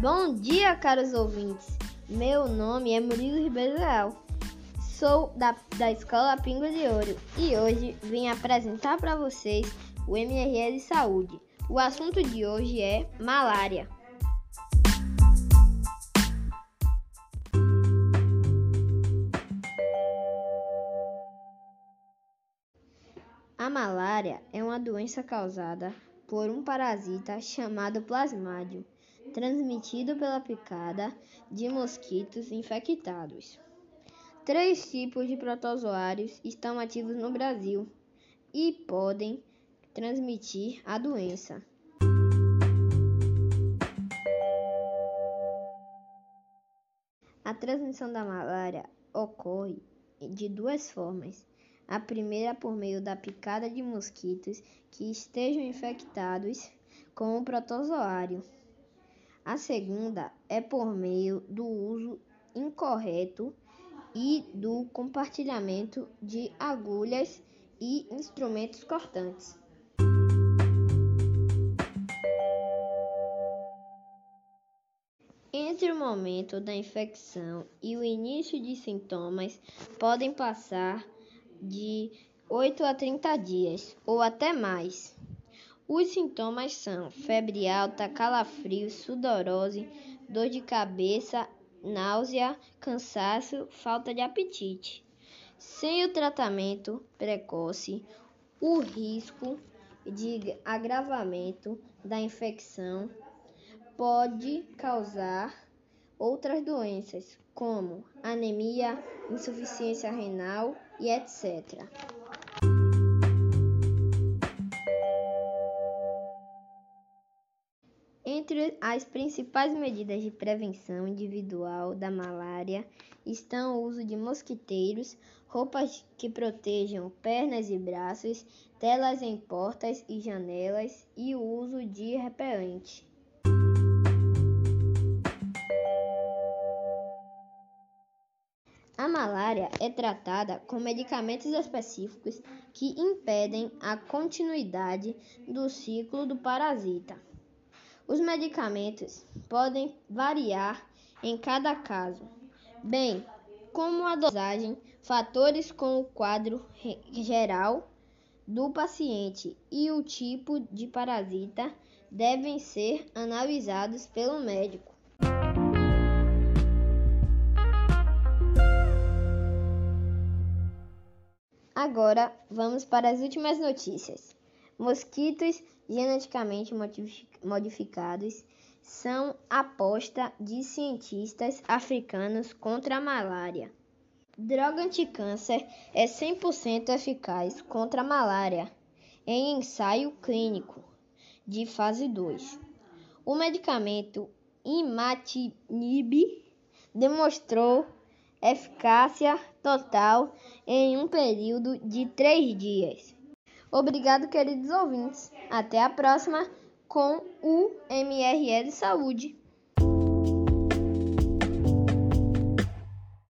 Bom dia, caros ouvintes. Meu nome é Murilo Ribeiro Leal. Sou da, da Escola Pingo de Ouro e hoje vim apresentar para vocês o de Saúde. O assunto de hoje é malária. A malária é uma doença causada por um parasita chamado plasmádio, transmitido pela picada de mosquitos infectados. Três tipos de protozoários estão ativos no Brasil e podem transmitir a doença. A transmissão da malária ocorre de duas formas. A primeira por meio da picada de mosquitos que estejam infectados com o protozoário. A segunda é por meio do uso incorreto e do compartilhamento de agulhas e instrumentos cortantes. Entre o momento da infecção e o início de sintomas podem passar de 8 a 30 dias ou até mais. Os sintomas são febre alta, calafrio, sudorose, dor de cabeça, náusea, cansaço, falta de apetite. Sem o tratamento precoce, o risco de agravamento da infecção pode causar outras doenças, como anemia, insuficiência renal e etc. Entre as principais medidas de prevenção individual da malária estão o uso de mosquiteiros, roupas que protejam pernas e braços, telas em portas e janelas e o uso de repelente. A malária é tratada com medicamentos específicos que impedem a continuidade do ciclo do parasita. Os medicamentos podem variar em cada caso, bem como a dosagem, fatores como o quadro geral do paciente e o tipo de parasita devem ser analisados pelo médico. Agora vamos para as últimas notícias. Mosquitos geneticamente modificados são aposta de cientistas africanos contra a malária. Droga anticâncer é 100% eficaz contra a malária em ensaio clínico de fase 2. O medicamento imatinib demonstrou eficácia total em um período de três dias. Obrigado, queridos ouvintes. Até a próxima com o de Saúde.